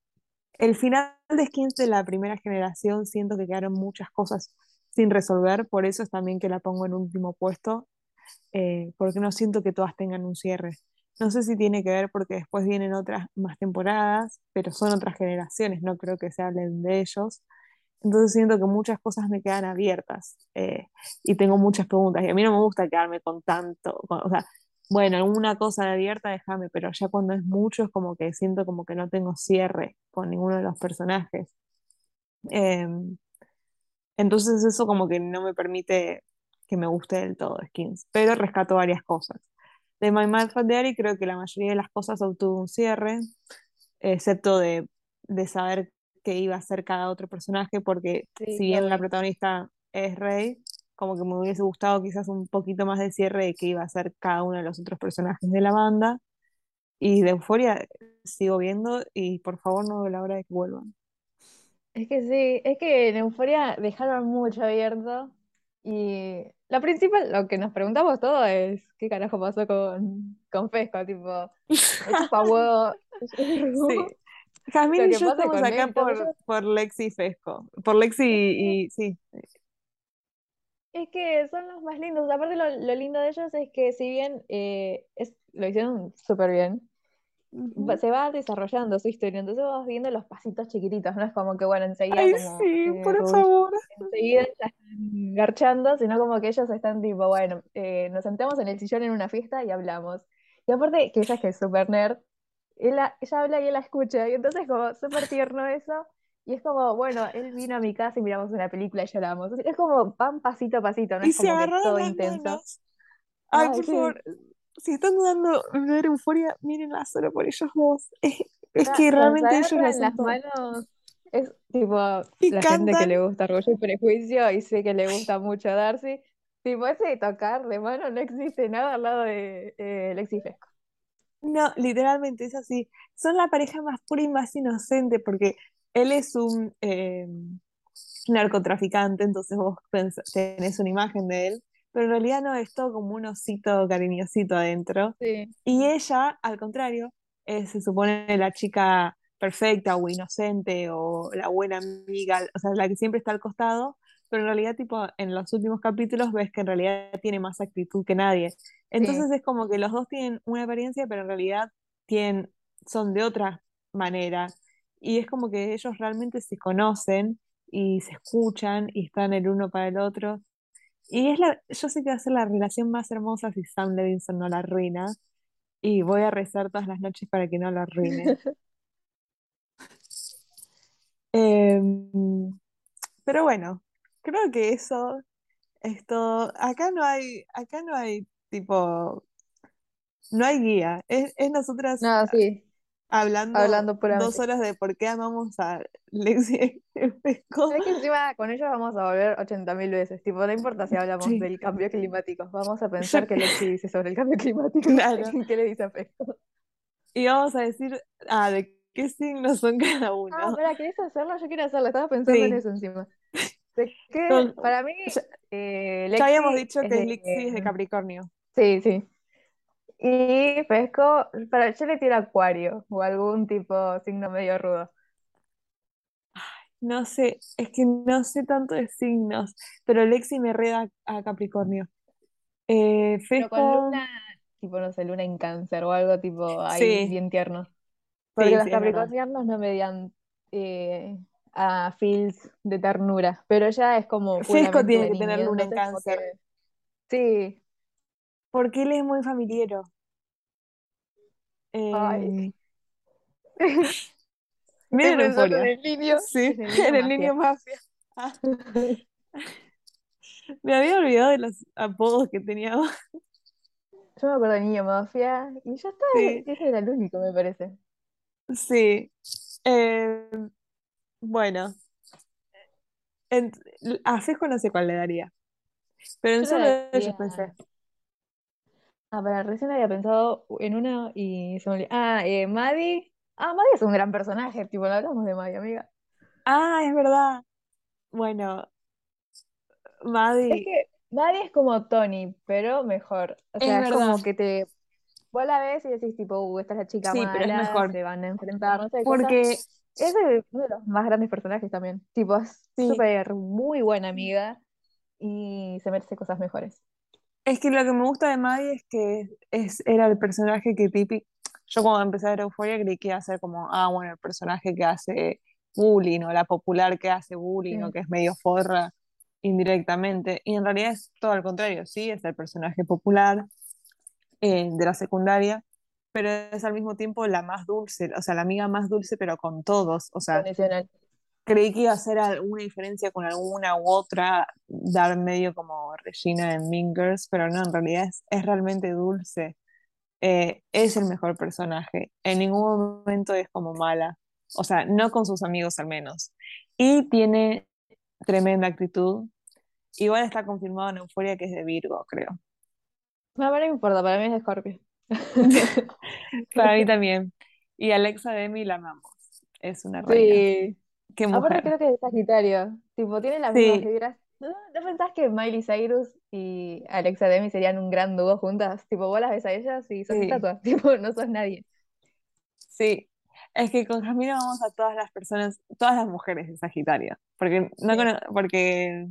El final de Skins de la primera generación siento que quedaron muchas cosas sin resolver, por eso es también que la pongo en último puesto, eh, porque no siento que todas tengan un cierre. No sé si tiene que ver porque después vienen otras más temporadas, pero son otras generaciones, no creo que se hablen de ellos. Entonces siento que muchas cosas me quedan abiertas eh, y tengo muchas preguntas. Y a mí no me gusta quedarme con tanto, o sea, bueno, alguna cosa abierta déjame, pero ya cuando es mucho es como que siento como que no tengo cierre con ninguno de los personajes. Em, entonces eso como que no me permite que me guste del todo Skins, pero rescato varias cosas. De My Mad Fat Diary creo que la mayoría de las cosas obtuvo un cierre, excepto de, de saber qué iba a ser cada otro personaje, porque si bien la protagonista es Rey, como que me hubiese gustado quizás un poquito más de cierre de qué iba a ser cada uno de los otros personajes de la banda. Y de Euforia sigo viendo y por favor no veo la hora de que vuelvan. Es que sí, es que en Euforia dejaron mucho abierto y la principal, lo que nos preguntamos todo es qué carajo pasó con, con Fesco, tipo, chupa huevo. Sí. Jamil y yo estamos acá por, por Lexi y Fesco, por Lexi y, sí. Es que son los más lindos. Aparte, lo, lo lindo de ellos es que, si bien eh, es, lo hicieron súper bien, se va desarrollando su historia, entonces vas viendo los pasitos chiquititos, no es como que, bueno, enseguida Ay, sí, eh, por favor. Enseguida están garchando, sino como que ellos están tipo, bueno, eh, nos sentamos en el sillón en una fiesta y hablamos. Y aparte, que ella es que es súper nerd, ella, ella habla y él la escucha, y entonces como súper tierno eso, y es como, bueno, él vino a mi casa y miramos una película y lloramos. Es como van pasito a pasito, no es como que todo intenso. Ay, por favor, si están dudando de ver Euforia, mírenla solo por ellos dos. Es, que realmente ellos las manos. Es tipo la gente que le gusta Orgullo y Prejuicio y sé que le gusta mucho Darcy. Tipo, ese de tocar de mano no existe nada al lado de eh, Lexi Fesco. No, literalmente es así. Son la pareja más pura y más inocente porque él es un eh, narcotraficante, entonces vos tenés una imagen de él pero en realidad no es todo como un osito cariñosito adentro. Y ella, al contrario, se supone la chica perfecta o inocente o la buena amiga, o sea, la que siempre está al costado, pero en realidad, tipo, en los últimos capítulos ves que en realidad tiene más actitud que nadie. Entonces es como que los dos tienen una apariencia, pero en realidad tienen, son de otra manera. Y es como que ellos realmente se conocen y se escuchan y están el uno para el otro. Y es la, yo sé que va a ser la relación más hermosa si Sam Levinson no la arruina. Y voy a rezar todas las noches para que no la arruine. Em, pero bueno, creo que eso es todo. Acá no hay, acá no hay tipo, no hay guía. Es, es nosotras. No, sí hablando, hablando dos horas de por qué amamos a Lexi Pesco. Es que encima con ellos vamos a volver 80.000 veces. Tipo, no importa si hablamos del cambio climático. Vamos a pensar qué Lexi dice sobre el cambio climático. Claro. ¿Qué le dice a Pesco? Y vamos a decir, ah, de qué signos son cada uno. Ah, espera, ¿querés hacerlo? Yo quiero hacerlo. Estaba pensando en eso encima. De para mí, eh, Lexi ya habíamos dicho que Lexi es de Capricornio. Sí, sí. Y pesco, para yo le tiro acuario o algún tipo signo medio rudo. No sé, es que no sé tanto de signos, pero Lexi me reda a Capricornio. Eh, Pero con luna, tipo, no sé, luna en cáncer o algo tipo ahí bien tierno. Porque los capricornianos no me dan eh, a feels de ternura, pero ella es como Fesco tiene que tener luna en cáncer. Sí, porque él es muy familiero. Ay. Eh, miren en el niño. Sí, en el niño mafia. Me había olvidado de los apodos que teníamos. Yo me acuerdo de Niño Mafia y ya está, ese era el único, me parece. Sí. Eh, bueno. a Fejo no sé cuál le daría. Pero en solo de ellos pensé. Ah, para recién había pensado en una y se me olvidó. Ah, eh, Maddie. Ah, Maddie es un gran personaje, tipo, no hablamos de Maddie, amiga. Ah, es verdad. Bueno, Maddie. Es que Maddie es como Tony, pero mejor. O sea, es, como que te. Vos la ves y decís, tipo, uh, esta es la chica sí, pero es mejor. se van a enfrentar, no sé. Porque. Es uno de los más grandes personajes también. Tipo, es súper, muy buena amiga y se merece cosas mejores. Es que lo que me gusta de Maddie es que es, era el personaje que típico. Yo cuando empecé a ver Euforia creí que iba a ser como, ah, bueno, el personaje que hace bullying o la popular que hace bullying o que es medio forra indirectamente. Y en realidad es todo al contrario, sí, es el personaje popular eh, de la secundaria, pero es al mismo tiempo la más dulce, o sea, la amiga más dulce, pero con todos. O sea, creí que iba a hacer alguna diferencia con alguna u otra, dar medio como Regina en Mingers, pero no, en realidad es, es realmente dulce. Eh, es el mejor personaje. En ningún momento es como mala. O sea, no con sus amigos al menos. Y tiene tremenda actitud. Igual está confirmado en Euforia que es de Virgo, creo. No, no importa, para mí es de Scorpio. para mí también. Y Alexa Demi la amamos. Es una reina. Sí. Qué mujer. Aparte creo que es de Sagitario. Tipo, tiene las mismas vibras. ¿No, pensás que Miley Cyrus y Alexa Demi serían un gran dúo juntas? Tipo, vos las ves a ellas y son estatuas. Tipo, no sos nadie. Sí. Es que con Jamila vamos a todas las personas, todas las mujeres de Sagitario. Porque no porque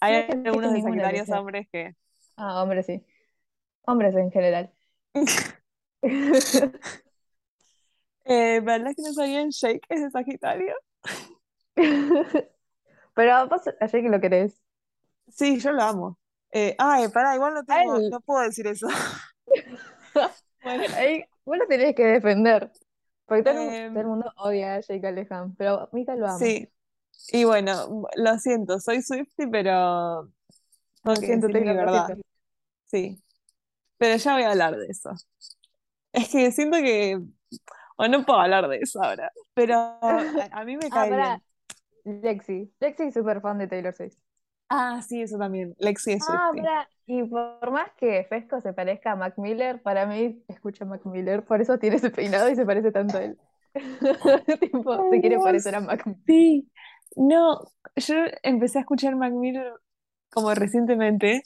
hay algunos de Sagitarios hombres que. Ah, hombres sí. Hombres en general. eh, ¿Verdad que no sabían Shake es de Sagitario? Pero vos a Jake lo querés. Sí, yo lo amo. Eh, ay, pará, igual no, tengo, no puedo decir eso. bueno. Ahí, vos lo tenés que defender. Porque todo, el em, mundo odia a Jake Alejan, pero Mika lo ama. Sí. Y bueno, lo siento, soy Swifty, pero lo siento, te mi verdad. Sí. Pero ya voy a hablar de eso. Es que siento que. O no puedo hablar de eso ahora. Pero a, mí me ah, cae bien. Lexi. Lexi es súper fan de Taylor Swift. Ah, sí, eso también. Lexi es Ah, y por más que Fesco se parezca a Mac Miller, para mí escucha a Mac Miller, por eso tiene ese peinado y se parece tanto a él. tipo, se quiere parecer a Mac Miller. Sí, no, yo empecé a escuchar Mac Miller como recientemente,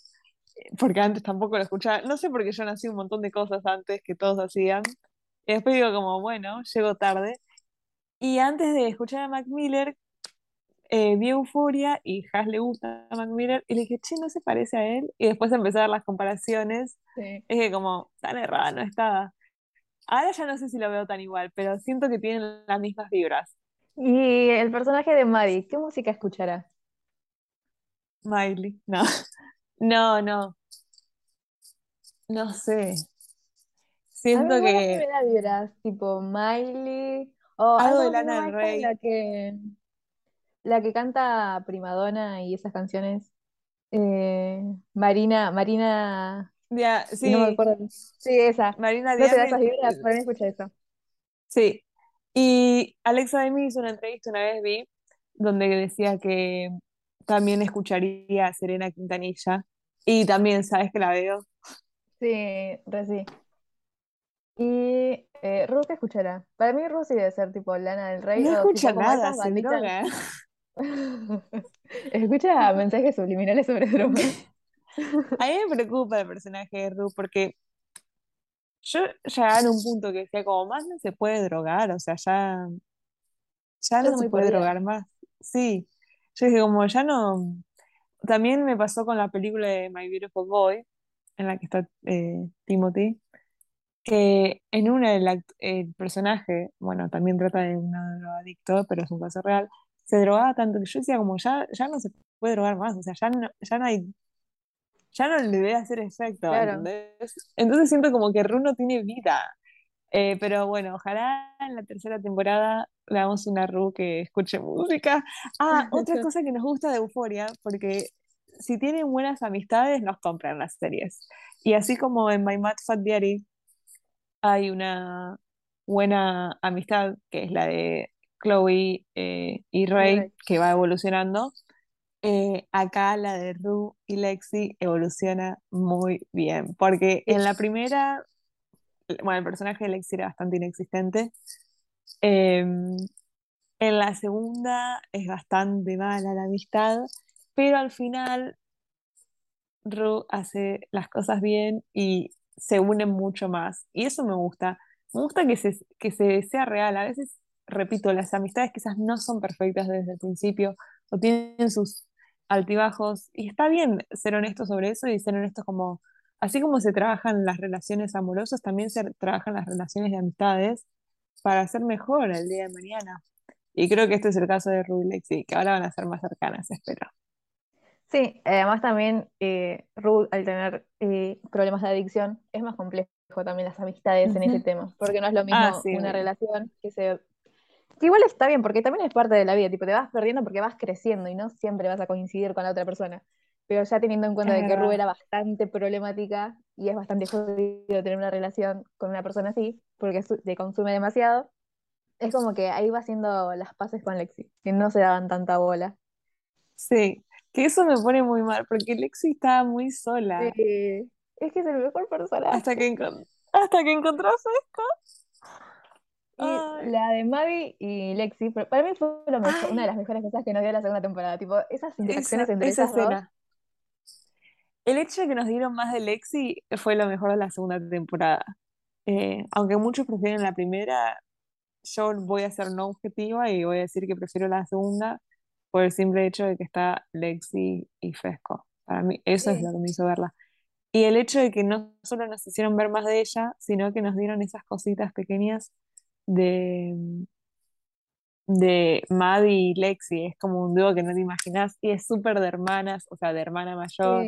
porque antes tampoco lo escuchaba. No sé por qué yo nací un montón de cosas antes que todos hacían. Y después digo como, bueno, llego tarde. Y antes de escuchar a Mac Miller, eh, vi Euforia y Has le gusta a Mac Miller y le dije, che, no se parece a él. Y después empecé a ver las comparaciones. Es que como, tan errada no estaba. Ahora ya no sé si lo veo tan igual, pero siento que tienen las mismas vibras. Y el personaje de Maddie, ¿qué música escuchará? Miley, no. No, no. No sé. Siento que. me da vibras, tipo Miley. O algo de Lana del Rey. La que, la que canta Primadonna y esas canciones. Eh, Marina, Marina. Ya, sí. No me acuerdo. Sí, esa. Marina ¿No te da esas vibras? Para mí escucha eso. Sí. Y Alexa Demi hizo una entrevista una vez, vi, donde decía que también escucharía a Serena Quintanilla. Y también, ¿sabes que la veo? Sí, re sí. Y eh, Ruth, ¿qué escuchará? Para mí Ruth sí debe ser tipo Lana del Rey. No escucha nada, se droga. escucha mensajes subliminales sobre drogas. A mí me preocupa el personaje de Ruth porque yo ya en un punto que decía como más no se puede drogar, o sea, ya, ya no se puede drogar más. Sí, yo dije, como ya no. También me pasó con la película de My Beautiful Boy, en la que está eh, Timothy, que en una el, el personaje, bueno, también trata de un adicto, pero es un caso real, se drogaba tanto que yo decía, como ya, ya no se puede drogar más, o sea, ya no, ya no hay. Ya no le debe hacer efecto, Entonces siento como que Runo tiene vida. Eh, pero bueno, ojalá en la tercera temporada le damos una Ru que escuche música. Ah, otra cosa que nos gusta de Euforia, porque si tienen buenas amistades, nos compran las series. Y así como en My Mad Fat Diary hay una buena amistad, que es la de Chloe eh, y Ray, que va evolucionando, eh, acá la de Ru y Lexi evoluciona muy bien, porque en la primera bueno, el personaje de Lexi era bastante inexistente. Em, en la segunda es bastante mala la amistad, pero al final Ru hace las cosas bien y se unen mucho más. Y eso me gusta. Me gusta que se, que se sea real. A veces, repito, las amistades quizás no son perfectas desde el principio o tienen sus altibajos. Y está bien ser honesto sobre eso y ser honesto como así como se trabajan las relaciones amorosas, también se trabajan las relaciones de amistades para hacer mejor el día de mañana. Y creo que este es el caso de Ruby y que ahora van a ser más cercanas, espero. Sí, además también eh, Ruth, al tener eh, problemas de adicción, es más complejo también las amistades en ese tema, porque no es lo mismo ah, una relación que se Que igual está bien, porque también es parte de la vida, tipo, te vas perdiendo porque vas creciendo y no siempre vas a coincidir con la otra persona. Pero ya teniendo en cuenta de que Ru era bastante problemática y es bastante jodido tener una relación con una persona así, porque te consume demasiado, es como que ahí va haciendo las paces con Lexi, que no se daban tanta bola. Sí, que eso me pone muy mal, porque Lexi estaba muy sola. Sí, es que es el mejor personaje. Hasta que, hasta que encontró esto. Y la de Maddie y Lexi, para mí fue una de las mejores cosas que nos dio la segunda temporada, tipo, esas interacciones entre esa esas escena. El hecho de que nos dieron más de Lexi fue lo mejor de la segunda temporada. Eh, aunque muchos prefieren la primera, yo voy a ser no objetiva y voy a decir que prefiero la segunda por el simple hecho de que está Lexi y Fesco. Para mí, eso es lo que me hizo verla. Y el hecho de que no solo nos hicieron ver más de ella, sino que nos dieron esas cositas pequeñas de, de Maddie y Lexi. Es como un dúo que no te imaginas y es súper de hermanas, o sea, de hermana mayor.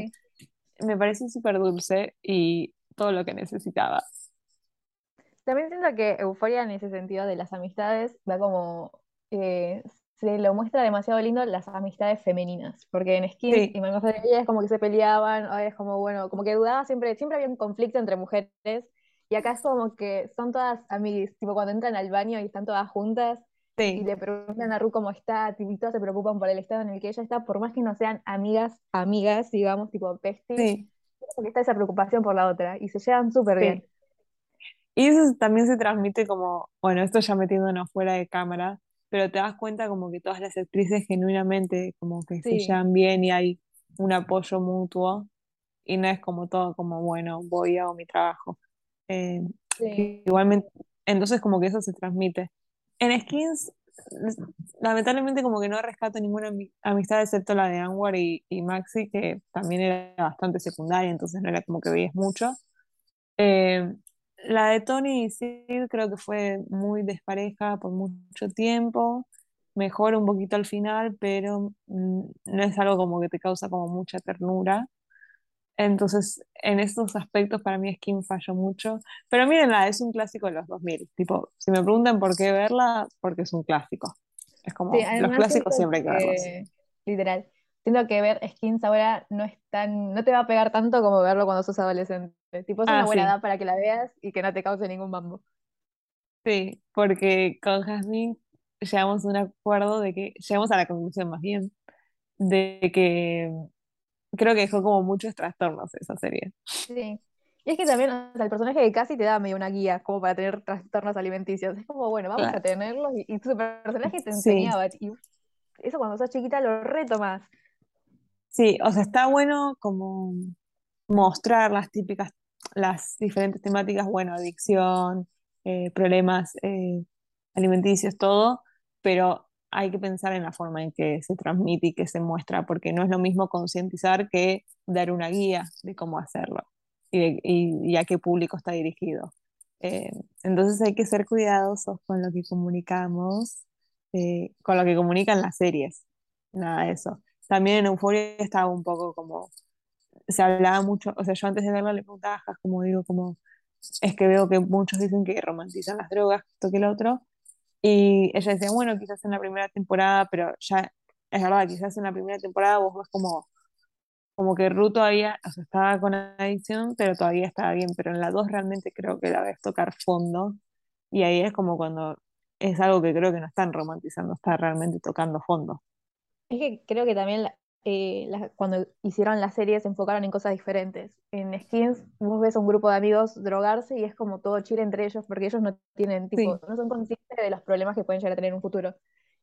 Me parece súper dulce y todo lo que necesitaba. También siento que Euforia en ese sentido de las amistades va como eh, se lo muestra demasiado lindo las amistades femeninas, porque en Skins y Mamá es como que se peleaban, es como bueno, como que dudaba siempre, siempre había un conflicto entre mujeres y acá es como que son todas amigas, tipo cuando entran al baño y están todas juntas y le preguntan a Ru cómo está, y todas se preocupan por el estado en el que ella está, por más que no sean amigas, amigas, digamos, tipo besties, porque está esa preocupación por la otra y se llevan súper bien. Y eso también se transmite como, bueno, esto ya metiéndonos fuera de cámara, pero te das cuenta como que todas las actrices genuinamente como que se llevan bien y hay un apoyo mutuo y no es como todo como, bueno, voy a hago mi trabajo. Eh, igualmente, entonces como que eso se transmite. En Skins, lamentablemente como que no rescato ninguna amistad excepto la de Anwar y, Maxi, que también era bastante secundaria, entonces no era como que veías mucho. Eh, la de Tony y Sid creo que fue muy despareja por mucho tiempo, mejor un poquito al final, pero mm, no es algo como que te causa como mucha ternura. Entonces, en estos aspectos para mí Skin falló mucho. Pero mírenla, es un clásico de los 2000. Tipo, si me preguntan por qué verla, porque es un clásico. Es como, los clásicos siempre hay que verlos. Literal. Siento que ver skins ahora no es tan, no te va a pegar tanto como verlo cuando sos adolescente. Tipo, es una ah, buena edad para que la veas y que no te cause ningún bambo. Sí, porque con Jasmine llegamos a un acuerdo de que, llegamos a la conclusión más bien, de que creo que dejó como muchos trastornos esa serie. Sí. Y es que también el personaje de Cassie te da medio una guía como para tener trastornos alimenticios. Es como, bueno, vamos a tenerlos y, tu personaje te enseñaba. Y eso cuando sos chiquita lo retomas. Sí, o sea, está bueno como mostrar las típicas, las diferentes temáticas, bueno, adicción, eh, problemas eh, alimenticios, todo, pero hay que pensar en la forma en que se transmite y que se muestra, porque no es lo mismo concientizar que dar una guía de cómo hacerlo y, a qué público está dirigido. Eh, entonces hay que ser cuidadosos con lo que comunicamos, con lo que comunican las series, nada de eso. También en Euphoria estaba un poco como, se hablaba mucho, o sea, yo antes de verla le como digo, como, es que veo que muchos dicen que romantizan las drogas, esto que el otro, y ella decía, bueno, quizás en la primera temporada, pero ya es verdad, quizás en la primera temporada vos ves como, como que Ruth todavía, o sea, estaba con adicción, pero todavía estaba bien, pero en la 2 realmente creo que la ves tocar fondo, y ahí es como cuando es algo que creo que no están romantizando, está realmente tocando fondo. Es que creo que también eh, cuando hicieron la serie se enfocaron en cosas diferentes. En Skins vos ves a un grupo de amigos drogarse y es como todo chile entre ellos porque ellos no tienen, tipo, no son conscientes de los problemas que pueden llegar a tener en un futuro.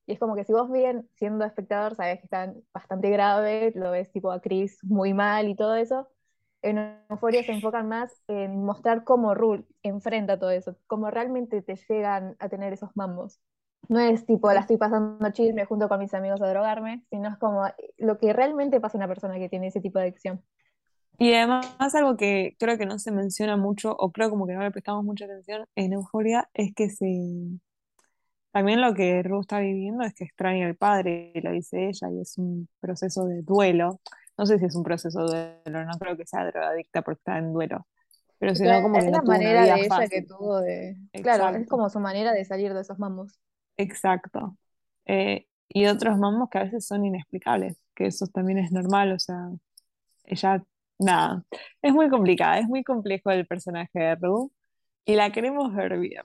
Y es como que si vos bien siendo espectador sabes que están bastante graves, lo ves tipo a Chris muy mal y todo eso, en Euphoria se enfocan más en mostrar cómo Rule enfrenta todo eso, cómo realmente te llegan a tener esos mambos. No es tipo, la estoy pasando chill, me junto con mis amigos a drogarme, sino es como lo que realmente pasa a una persona que tiene ese tipo de adicción. Y además algo que creo que no se menciona mucho, o creo como que no le prestamos mucha atención en Euforia, es que se... También lo que Ruth está viviendo es que extraña al padre, lo dice ella, y es un proceso de duelo. No sé si es un proceso de duelo, no creo que sea drogadicta porque está en duelo. Pero sino como es la manera de ella que tuvo de... Claro, es como su manera de salir de esos mambos. Exacto. Eh, y otros mamos que a veces son inexplicables, que eso también es normal, o sea, ella, nada, es muy complicada, es muy complejo el personaje de Rue y la queremos ver bien.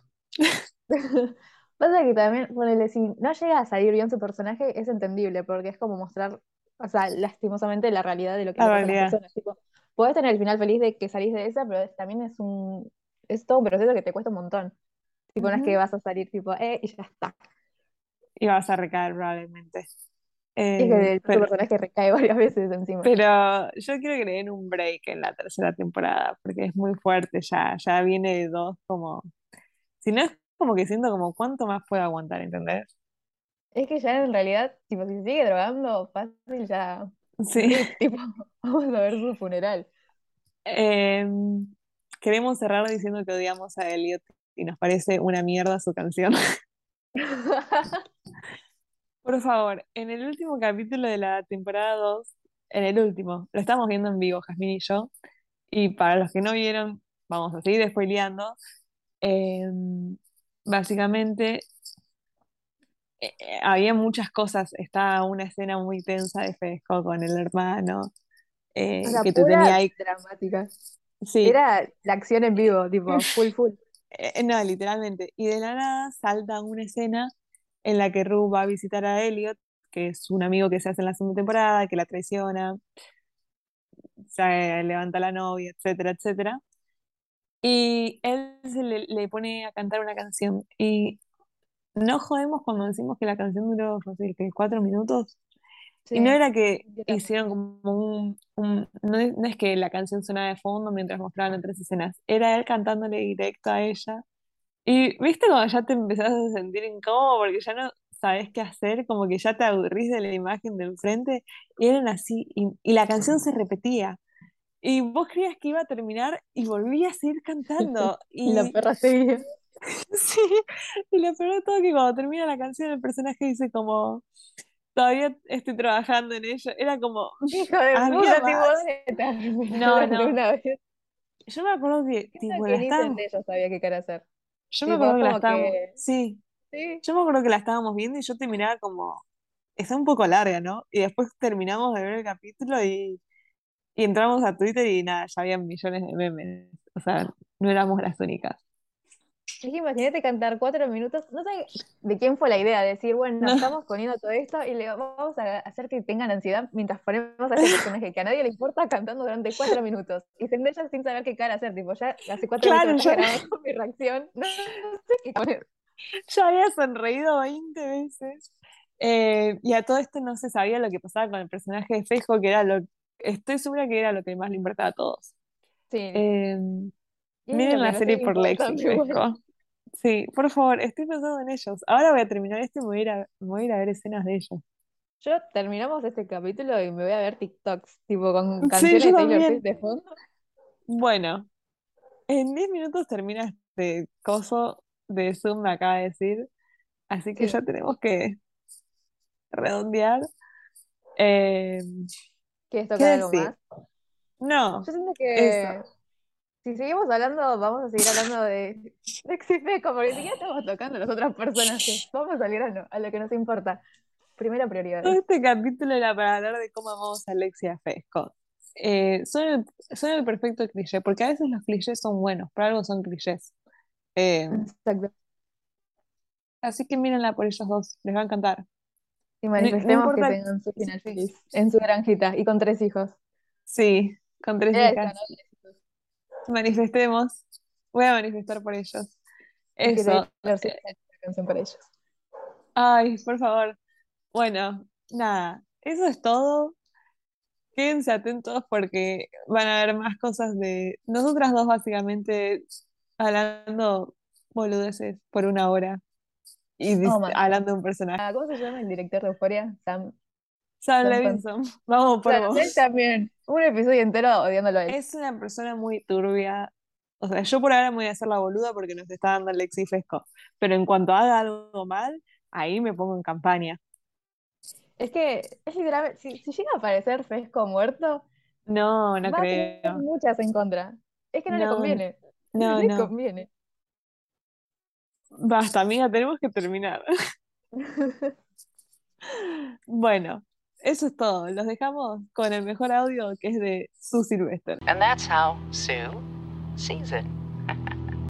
Pasa que también, ponele, si no llega a salir bien su personaje, es entendible, porque es como mostrar, o sea, lastimosamente la realidad de lo que La las personas. Tipo, podés tener el final feliz de que salís de esa, pero también es un, es todo un proceso que te cuesta un montón. Tipo, no es que vas a salir tipo, eh, y ya está. Y vas a recaer probablemente. Es Eh, que el propio pero, personaje recae varias veces encima. pero yo quiero que le den un break en la tercera temporada, porque es muy fuerte ya, ya viene de dos como, si no es como que siento como cuánto más puedo aguantar, ¿entendés? Es que ya en realidad, tipo, si sigue drogando, fácil ya, Sí. tipo, vamos a ver su funeral. Em, queremos cerrar diciendo que odiamos a Elliot y nos parece una mierda su canción. Por favor, en el último capítulo de la temporada 2, en el último, lo estamos viendo en vivo, Jazmín y yo, y para los que no vieron, vamos a seguir spoileando. Em, básicamente, eh, eh, había muchas cosas, estaba una escena muy tensa de Fesco con el hermano, O eh, sea, que te tenía ahí, dramática. sí, Era la acción en vivo, tipo, full, full. Eh, no, literalmente. Y de la nada salta una escena en la que Rue va a visitar a Elliot, que es un amigo que se hace en la segunda temporada, que la traiciona, se levanta la novia, etcétera, etcétera. Y él se le, le pone a cantar una canción. Y no jodemos cuando decimos que la canción duró, no sé, cuatro minutos. Y no era que hicieron como un, un- no es, no es que la canción sonaba de fondo mientras mostraban otras escenas, era él cantándole directo a ella. Y viste cuando ya te empezás a sentir incómodo porque ya no sabes qué hacer, como que ya te aburrís de la imagen de enfrente, y eran así, y, y la canción se repetía. Y vos creías que iba a terminar y volvías a seguir cantando. Y la perra seguía. sí, y lo peor de todo que cuando termina la canción el personaje dice como, todavía estoy trabajando en ello. Era como, Hijo de puta, tipo. No, no. una vez. Yo me acuerdo que, tipo, que Zendaya sabía qué cara hacer. yo me acuerdo que la estábamos, que, sí, sí, yo me acuerdo que la estábamos viendo y yo te miraba como, está un poco larga, ¿no? Y después terminamos de ver el capítulo y, y entramos a Twitter y nada, ya había millones de memes. O sea, no éramos las únicas. Es que imagínate cantar cuatro minutos. No sé de quién fue la idea, de decir, bueno, No, estamos poniendo todo esto y le vamos a hacer que tengan ansiedad mientras ponemos a este personaje que a nadie le importa cantando durante cuatro minutos. Y Zendaya sin saber qué cara hacer, tipo, ya hace cuatro minutos claro, me yo grabando mi reacción. No, no sé qué poner. ya había sonreído 20 veces. Eh, y a todo esto no se sabía lo que pasaba con el personaje de Fejo, que era lo, estoy segura que era lo que más le importaba a todos. Sí, Eh, miren que la serie por Lexi. Sí, por favor, estoy pensando en ellos. Ahora voy a terminar esto y me voy a ir a, me voy a, ir a ver escenas de ellos. Yo terminamos este capítulo y me voy a ver TikToks, tipo con Sí, canciones yo de Taylor Swift de fondo. Bueno, en 10 minutos termina este coso de Zoom, me acaba de decir. Así que Sí, ya tenemos que redondear. Eh, ¿quieres ¿qué tocar algo decir? más? No, Yo siento eso. Si seguimos hablando, vamos a seguir hablando de, de Xifeco, porque ni siquiera estamos tocando a las otras personajes. Vamos al grano, a lo que nos importa. Primera prioridad. este capítulo era para hablar de cómo amamos a Alexia Fesco. Eh, son, el, son el perfecto cliché, porque a veces los clichés son buenos, por algo son clichés. Eh, Exacto. así que mírenla por ellos dos, les va a encantar. Y No, no manifestemos que tengan su final feliz en su granjita y con tres hijos. sí, con tres hijas, ¿no? Manifestemos, voy a manifestar por ellos. Eso, canción para ellos. ay, por favor. Bueno, nada, eso es todo. Quédense atentos porque van a haber más cosas de nosotras dos básicamente hablando boludeces por una hora y Oh, hablando de un personaje. Ah, ¿Cómo se llama el director de Euphoria? Sam. Sam Levinson, vamos por Claro, él vos. también. Un episodio entero odiándolo a él. Es una persona muy turbia. O sea, yo por ahora me voy a hacer la boluda porque nos está dando el Lexi Fesco. Pero en cuanto haga algo mal, ahí me pongo en campaña. Es que es literalmente, si, si llega a aparecer Fesco muerto, No, no va a tener creo. muchas en contra. Es que no le conviene. no, No le no. conviene. Basta, amiga, tenemos que terminar. bueno, eso es todo. Los dejamos con el mejor audio que es de Sue Sylvester. And that's how Sue sees it.